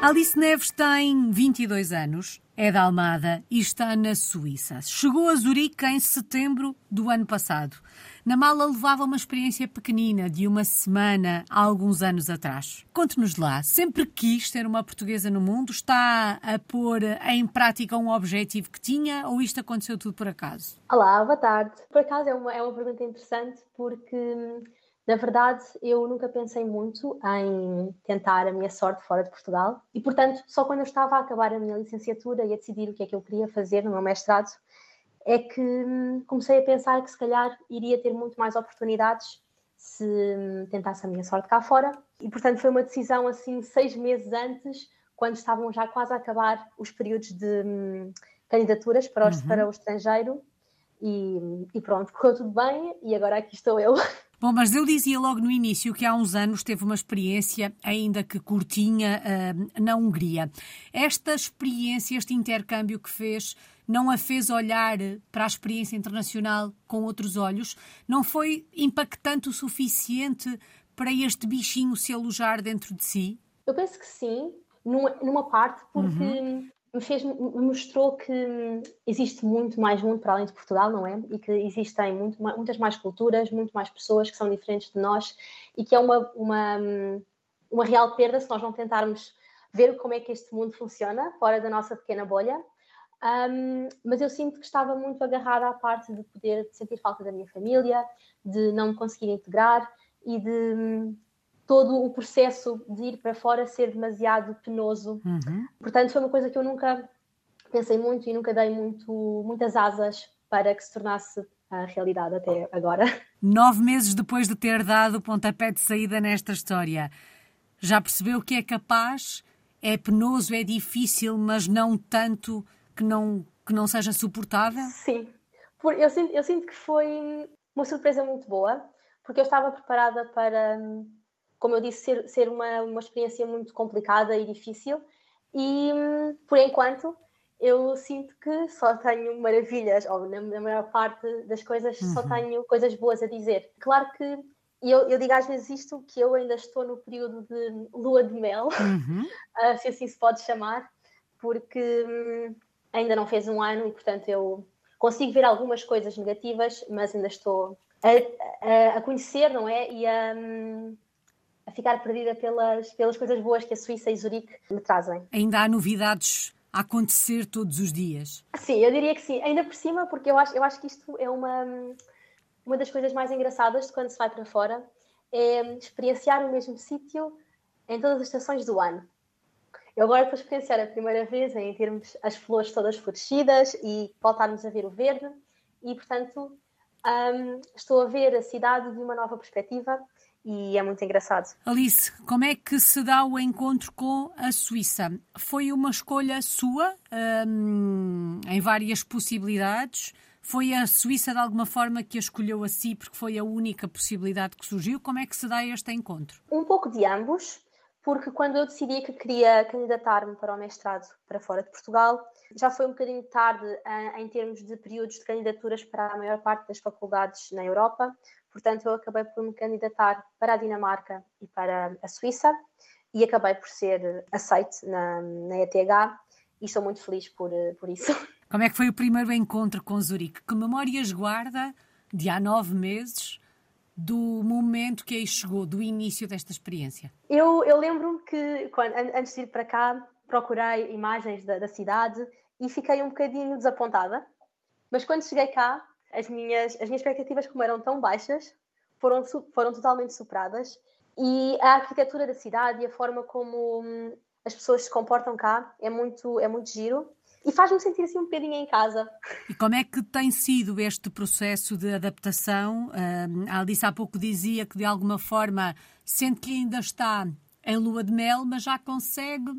Alice Neves tem 22 anos, é da Almada e está na Suíça. Chegou a Zurique em setembro do ano passado. Na mala levava uma experiência pequenina de uma semana há alguns anos atrás. Conte-nos lá, sempre quis ter uma portuguesa no mundo? Está a pôr em prática um objetivo que tinha ou isto aconteceu tudo por acaso? Olá, boa tarde. Por acaso é uma, é uma pergunta interessante porque na verdade, eu nunca pensei muito em tentar a minha sorte fora de Portugal e, portanto, só quando eu estava a acabar a minha licenciatura e a decidir o que é que eu queria fazer no meu mestrado, é que hum, comecei a pensar que se calhar iria ter muito mais oportunidades se hum, tentasse a minha sorte cá fora. E, portanto, foi uma decisão assim, seis meses antes, quando estavam já quase a acabar os períodos de hum, candidaturas para, os, uhum. para o estrangeiro. E, e pronto, correu tudo bem e agora aqui estou eu. Bom, mas eu dizia logo no início que há uns anos teve uma experiência, ainda que curtinha, uh, na Hungria. Esta experiência, este intercâmbio que fez, não a fez olhar para a experiência internacional com outros olhos? Não foi impactante o suficiente para este bichinho se alojar dentro de si? Eu penso que sim, numa, numa parte, porque uhum me, fez, me mostrou que existe muito mais mundo para além de Portugal, não é? E que existem muito, muitas mais culturas, muito mais pessoas que são diferentes de nós e que é uma, uma, uma real perda se nós não tentarmos ver como é que este mundo funciona fora da nossa pequena bolha. Um, mas eu sinto que estava muito agarrada à parte de poder sentir falta da minha família, de não me conseguir integrar e de todo o processo de ir para fora ser demasiado penoso. Uhum. Portanto, foi uma coisa que eu nunca pensei muito e nunca dei muito, muitas asas para que se tornasse a realidade até agora. Nove meses depois de ter dado o pontapé de saída nesta história, já percebeu que é capaz? É penoso, é difícil, mas não tanto que não, que não seja suportável? Sim, eu sinto, eu sinto que foi uma surpresa muito boa, porque eu estava preparada para como eu disse, ser, ser uma, uma experiência muito complicada e difícil. E, por enquanto, eu sinto que só tenho maravilhas, ou na, na maior parte das coisas, uhum. só tenho coisas boas a dizer. Claro que e eu, eu, digo às vezes isto, que eu ainda estou no período de lua de mel, uhum. uh, se assim se pode chamar, porque hum, ainda não fez um ano e, portanto, eu consigo ver algumas coisas negativas, mas ainda estou a, a, a conhecer, não é? E a, hum, a ficar perdida pelas, pelas coisas boas que a Suíça e Zurique me trazem. Ainda há novidades a acontecer todos os dias? Sim, eu diria que sim. Ainda por cima, porque eu acho, eu acho que isto é uma, uma das coisas mais engraçadas de quando se vai para fora, é experienciar o mesmo sítio em todas as estações do ano. Eu agora estou a experienciar a primeira vez em termos as flores todas florescidas e voltarmos a ver o verde e, portanto, um, estou a ver a cidade de uma nova perspectiva e é muito engraçado. Alice, como é que se dá o encontro com a Suíça? Foi uma escolha sua hum, em várias possibilidades? Foi a Suíça de alguma forma que a escolheu a si porque foi a única possibilidade que surgiu? Como é que se dá este encontro? Um pouco de ambos, porque quando eu decidi que queria candidatar-me para o mestrado para fora de Portugal, já foi um bocadinho tarde em termos de períodos de candidaturas para a maior parte das faculdades na Europa. Portanto, eu acabei por me candidatar para a Dinamarca e para a Suíça e acabei por ser aceite na, na ETH e estou muito feliz por, por isso. Como é que foi o primeiro encontro com Zurique? Que memórias guarda de há nove meses do momento que aí chegou, do início desta experiência? Eu, eu lembro-me que, quando, antes de ir para cá, procurei imagens da, da cidade e fiquei um bocadinho desapontada. Mas quando cheguei cá, as minhas, as minhas expectativas, como eram tão baixas, foram, foram totalmente superadas. E a arquitetura da cidade e a forma como hum, as pessoas se comportam cá é muito, é muito giro e faz-me sentir assim um bocadinho em casa. E como é que tem sido este processo de adaptação? Uh, a Alice há pouco dizia que de alguma forma sente que ainda está em lua de mel, mas já consegue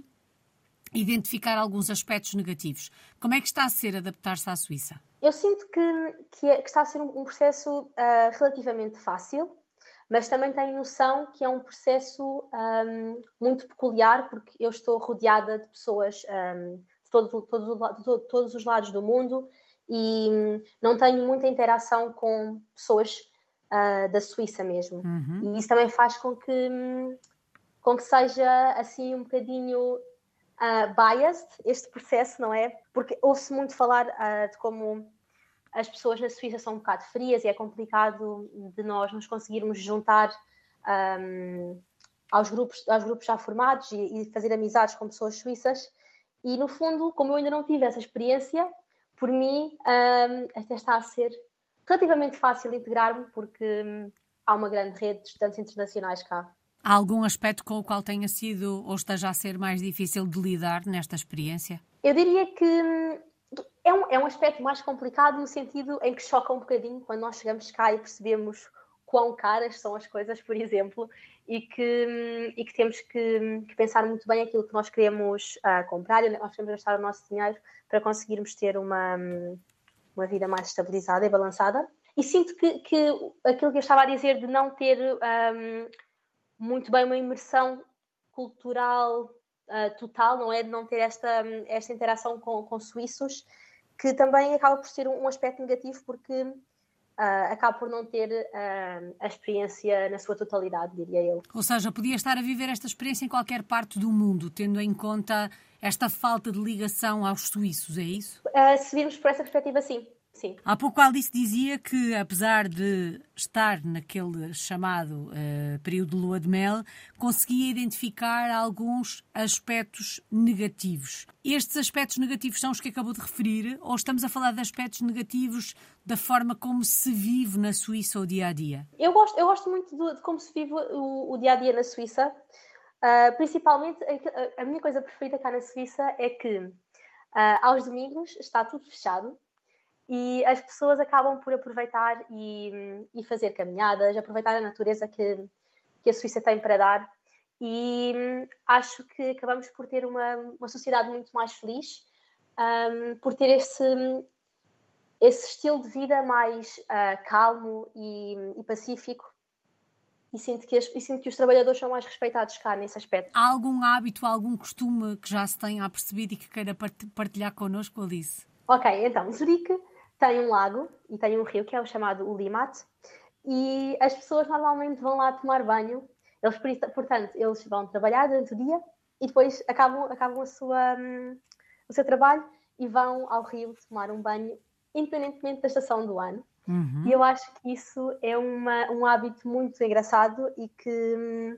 identificar alguns aspectos negativos. Como é que está a ser adaptar-se à Suíça? Eu sinto que, que, é, que está a ser um, um processo uh, relativamente fácil, mas também tenho noção que é um processo um, muito peculiar, porque eu estou rodeada de pessoas um, de todo, todo, todos os lados do mundo e não tenho muita interação com pessoas uh, da Suíça mesmo. Uhum. E isso também faz com que, hum, com que seja assim um bocadinho uh, biased este processo, não é? Porque ouve-se muito falar uh, de como as pessoas na Suíça são um bocado frias e é complicado de nós nos conseguirmos juntar um, aos, grupos, aos grupos já formados e, e, fazer amizades com pessoas suíças. E no fundo, como eu ainda não tive essa experiência, por mim um, até está a ser relativamente fácil integrar-me porque um, há uma grande rede de estudantes internacionais cá. Há algum aspecto com o qual tenha sido ou esteja a ser mais difícil de lidar nesta experiência? Eu diria que hum, é um, é um aspecto mais complicado no sentido em que choca um bocadinho quando nós chegamos cá e percebemos quão caras são as coisas, por exemplo, e que, hum, e que temos que, que pensar muito bem aquilo que nós queremos uh, comprar e nós queremos gastar o nosso dinheiro para conseguirmos ter uma, hum, uma vida mais estabilizada e balançada. E sinto que, que aquilo que eu estava a dizer de não ter um, muito bem uma imersão cultural uh, total, não é? De não ter esta, esta interação com, com suíços, que também acaba por ser um, aspecto negativo, porque uh, acaba por não ter uh, a experiência na sua totalidade, diria eu. Ou seja, podia estar a viver esta experiência em qualquer parte do mundo, tendo em conta esta falta de ligação aos suíços, é isso? Se virmos por essa perspectiva, sim. Sim. Há pouco Alice dizia que, apesar de estar naquele chamado uh, período de lua de mel, conseguia identificar alguns aspectos negativos. Estes aspectos negativos são os que acabou de referir, ou estamos a falar de aspectos negativos da forma como se vive na Suíça o dia a dia? Eu gosto, eu gosto muito de, de como se vive o, o, dia a dia na Suíça. Uh, principalmente, a, a, minha coisa preferida cá na Suíça é que uh, aos domingos está tudo fechado e as pessoas acabam por aproveitar e, e fazer caminhadas, aproveitar a natureza que, que a Suíça tem para dar. E acho que acabamos por ter uma, uma sociedade muito mais feliz, um, por ter esse, esse estilo de vida mais uh, calmo e, e, pacífico. E sinto, que as, e sinto que os trabalhadores são mais respeitados cá nesse aspecto. Há algum hábito, algum costume que já se tenha percebido e que queira partilhar connosco, Alice? Ok, então, Zurique tem um lago e tem um rio que é o chamado Ulimat e as pessoas normalmente vão lá tomar banho. Eles, portanto, eles vão trabalhar durante o dia e depois acabam, acabam a sua, um, o seu trabalho e vão ao rio tomar um banho, independentemente da estação do ano. Uhum. E eu acho que isso é uma, um hábito muito engraçado e que hum,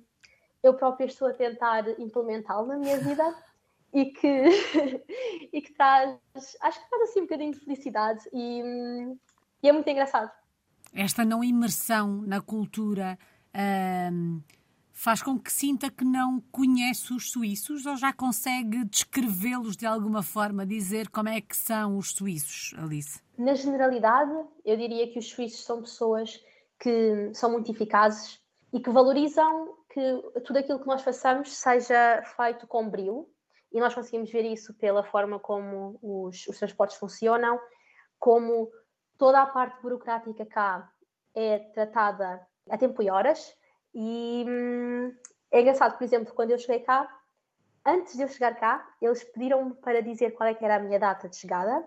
eu própria estou a tentar implementá-lo na minha vida e que, e que traz, acho que traz assim um bocadinho de felicidade e, e é muito engraçado. Esta não imersão na cultura um, faz com que sinta que não conhece os suíços ou já consegue descrevê-los de alguma forma, dizer como é que são os suíços, Alice? Na generalidade, eu diria que os suíços são pessoas que são muito eficazes e que valorizam que tudo aquilo que nós façamos seja feito com brilho e nós conseguimos ver isso pela forma como os, os transportes funcionam, como toda a parte burocrática cá é tratada a tempo e horas. E hum, é engraçado, por exemplo, quando eu cheguei cá, antes de eu chegar cá, eles pediram-me para dizer qual é era a minha data de chegada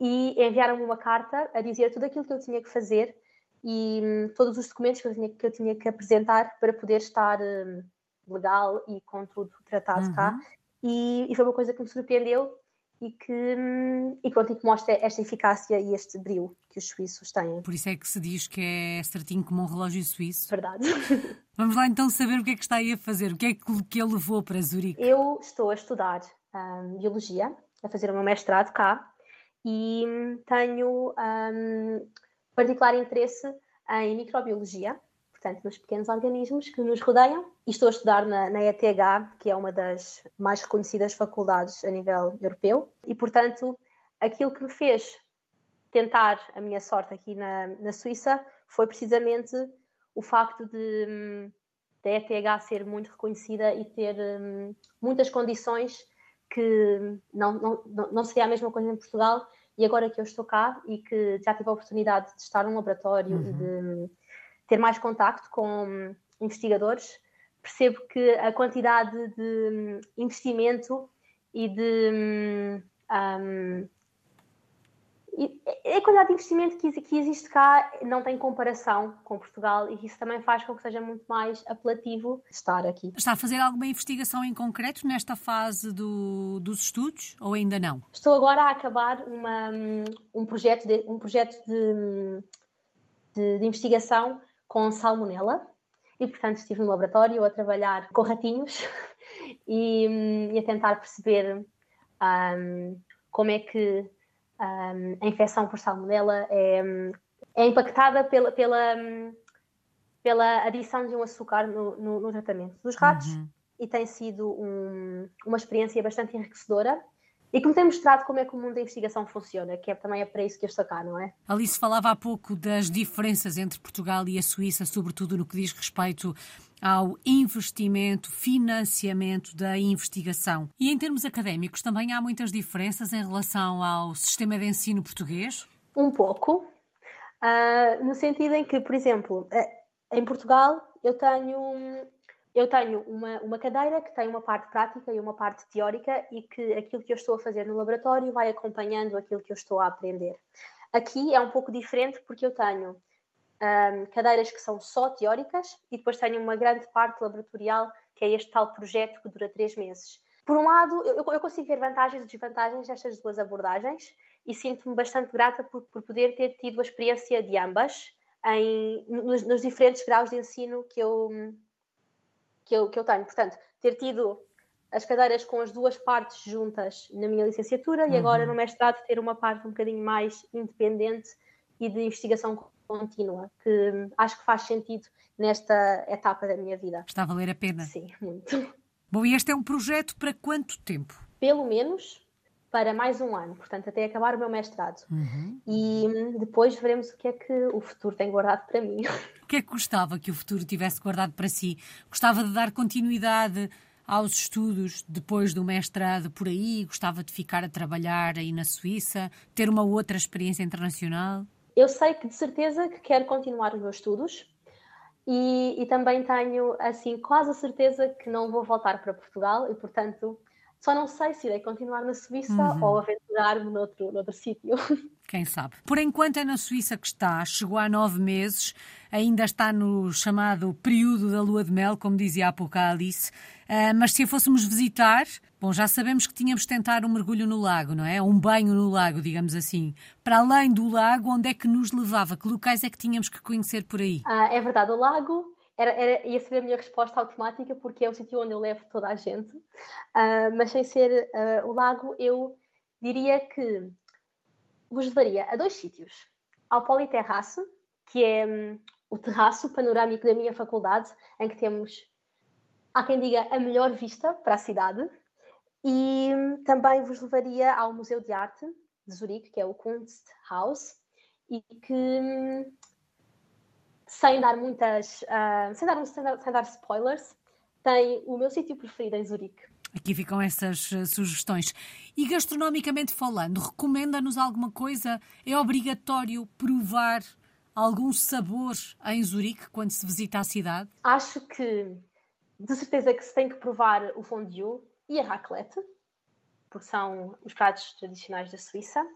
e enviaram-me uma carta a dizer tudo aquilo que eu tinha que fazer e hum, todos os documentos que eu tinha que, eu tinha que apresentar para poder estar hum, legal e com tudo tratado uhum. cá e, e, foi uma coisa que me surpreendeu e que, hum, e pronto, e que mostra esta eficácia e este brilho que os suíços têm. Por isso é que se diz que é certinho como um relógio suíço. Verdade. Vamos lá então saber o que é que está aí a fazer, o que é que ele levou para Zurique. Eu estou a estudar um, Biologia, a fazer o meu mestrado cá e hum, tenho um, particular interesse em Microbiologia portanto, nos pequenos organismos que nos rodeiam. E estou a estudar na, na ETH, que é uma das mais reconhecidas faculdades a nível europeu. E, portanto, aquilo que me fez tentar a minha sorte aqui na, na Suíça foi precisamente o facto de da ETH ser muito reconhecida e ter hum, muitas condições que não, não, não seria a mesma coisa em Portugal. E agora que eu estou cá e que já tive a oportunidade de estar num laboratório uhum. e de hum, ter mais contacto com investigadores, percebo que a quantidade de investimento e de, um, a quantidade de investimento que existe cá não tem comparação com Portugal e isso também faz com que seja muito mais apelativo estar aqui. Está a fazer alguma investigação em concreto nesta fase do, dos estudos ou ainda não? Estou agora a acabar uma, um projeto, de, um projeto de, de, de investigação com salmonela e, portanto, estive no laboratório a trabalhar com ratinhos e, e a tentar perceber um, como é que um, a infecção por salmonela é, é impactada pela, pela, pela adição de um açúcar no, no, no tratamento dos ratos uhum. e tem sido um, uma experiência bastante enriquecedora e que me tem mostrado como é que o mundo da investigação funciona, que é, também é para isso que eu estou cá, não é? Alice falava há pouco das diferenças entre Portugal e a Suíça, sobretudo no que diz respeito ao investimento, financiamento da investigação. E em termos académicos, também há muitas diferenças em relação ao sistema de ensino português? Um pouco, uh, no sentido em que, por exemplo, eh, em Portugal eu tenho eu tenho uma, uma cadeira que tem uma parte prática e uma parte teórica e que aquilo que eu estou a fazer no laboratório vai acompanhando aquilo que eu estou a aprender. Aqui é um pouco diferente porque eu tenho um, cadeiras que são só teóricas e depois tenho uma grande parte laboratorial, que é este tal projeto que dura três meses. Por um lado, eu, eu consigo ver vantagens e desvantagens destas duas abordagens e sinto-me bastante grata por, por, poder ter tido a experiência de ambas em, nos, nos, diferentes graus de ensino que eu, que, eu, que eu tenho. Portanto, ter tido as cadeiras com as duas partes juntas na minha licenciatura uhum. e agora no mestrado ter uma parte um bocadinho mais independente e de investigação contínua, que acho que faz sentido nesta etapa da minha vida. Está a valer a pena? Sim, muito. Bom, e este é um projeto para quanto tempo? Pelo menos para mais um ano, portanto, até acabar o meu mestrado. Uhum. E depois veremos o que é que o futuro tem guardado para mim. O que é que gostava que o futuro tivesse guardado para si? Gostava de dar continuidade aos estudos depois do mestrado por aí? Gostava de ficar a trabalhar aí na Suíça? Ter uma outra experiência internacional? eu sei que de certeza que quero continuar os meus estudos e, e, também tenho assim quase a certeza que não vou voltar para Portugal e portanto só não sei se irei continuar na Suíça uhum. ou aventurar-me noutro, noutro sítio. Quem sabe? Por enquanto é na Suíça que está, chegou há nove meses, ainda está no chamado período da lua de mel, como dizia há pouco a Alice. Uh, mas se a fôssemos visitar, bom, já sabemos que tínhamos de tentar um mergulho no lago, não é? Um banho no lago, digamos assim. Para além do lago, onde é que nos levava? Que locais é que tínhamos que conhecer por aí? Ah, é verdade, o lago era, era, ia ser a minha resposta automática, porque é o sítio onde eu levo toda a gente. Uh, mas sem ser uh, o lago, eu diria que vos levaria a dois sítios. Ao Politerraço, que é um, o terraço panorâmico da minha faculdade, em que temos, há quem diga, a melhor vista para a cidade. E um, também vos levaria ao Museu de Arte de Zurique, que é o Kunsthaus, e que um, sem dar muitas, uh, sem, dar, sem, dar, sem dar spoilers, tem o meu sítio preferido em Zurique. Aqui ficam essas uh, sugestões. E gastronomicamente falando, recomenda-nos alguma coisa? É obrigatório provar algum sabor em Zurique quando se visita a cidade? Acho que de certeza que se tem que provar o fondue e a raclette, porque são os pratos tradicionais da Suíça.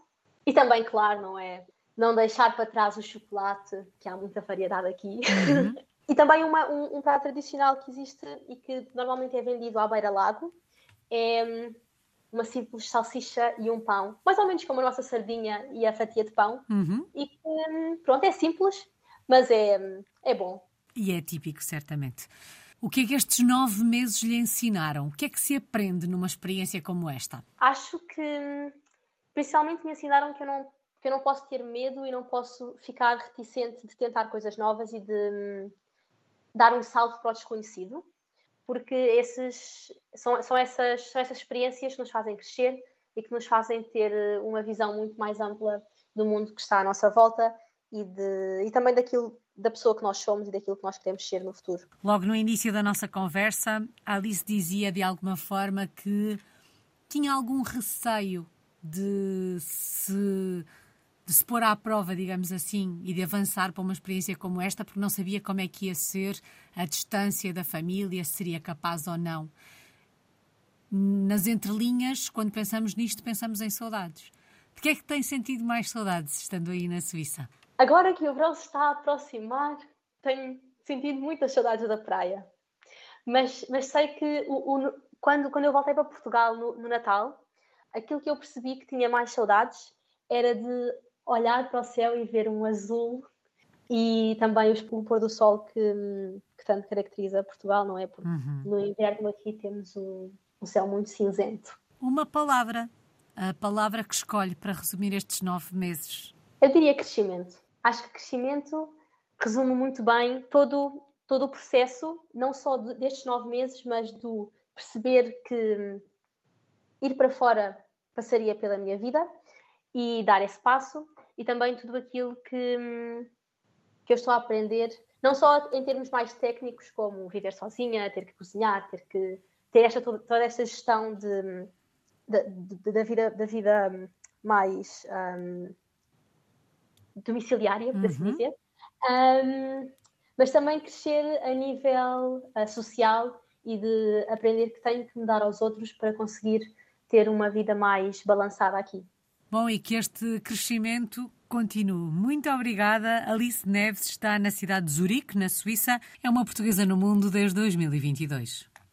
E também, claro, não é não deixar para trás o chocolate, que há muita variedade aqui. Uhum. e também uma, um, um, prato tradicional que existe e que normalmente é vendido à beira-lago é hum, uma simples salsicha e um pão, mais ou menos como a nossa sardinha e a fatia de pão. Uhum. E que, hum, pronto, é simples, mas é, hum, é bom. E é típico, certamente. O que é que estes nove meses lhe ensinaram? O que é que se aprende numa experiência como esta? Acho que, principalmente, me ensinaram que eu não porque eu não posso ter medo e não posso ficar reticente de tentar coisas novas e de hum, dar um salto para o desconhecido, porque esses, são, são, essas, são essas experiências que nos fazem crescer e que nos fazem ter eh, uma visão muito mais ampla do mundo que está à nossa volta e, de, e também daquilo da pessoa que nós somos e daquilo que nós queremos ser no futuro. Logo no início da nossa conversa, Alice dizia de alguma forma que tinha algum receio de se de se pôr à prova, digamos assim, e de avançar para uma experiência como esta, porque não sabia como é que ia ser a distância da família, se seria capaz ou não. Nas entrelinhas, quando pensamos nisto, pensamos em saudades. De que é que tem sentido mais saudades estando aí na Suíça? Agora que o verão se está a aproximar, tenho sentido muitas saudades da praia. Mas, mas sei que o, o, quando, quando eu voltei para Portugal no, no Natal, aquilo que eu percebi que tinha mais saudades era de olhar para o céu e ver um azul e também o pôr do sol que, que tanto caracteriza Portugal, não é? Porque uhum. no inverno aqui temos um, um céu muito cinzento. Uma palavra, a palavra que escolhe para resumir estes nove meses? Eu diria crescimento. Acho que crescimento resume muito bem todo, todo o processo, não só de, destes nove meses, mas do perceber que ir para fora passaria pela minha vida e dar esse passo e também tudo aquilo que, que eu estou a aprender, não só em termos mais técnicos, como viver sozinha, ter que cozinhar, ter que ter esta, toda esta gestão de, de, de da, vida, da vida mais um, domiciliária, por assim uhum. dizer, um, mas também crescer a nível uh, social e de aprender que tenho que me dar aos outros para conseguir ter uma vida mais balançada aqui. Bom, e que este crescimento continue. Muito obrigada. Alice Neves está na cidade de Zurique, na Suíça. É uma portuguesa no mundo desde 2022.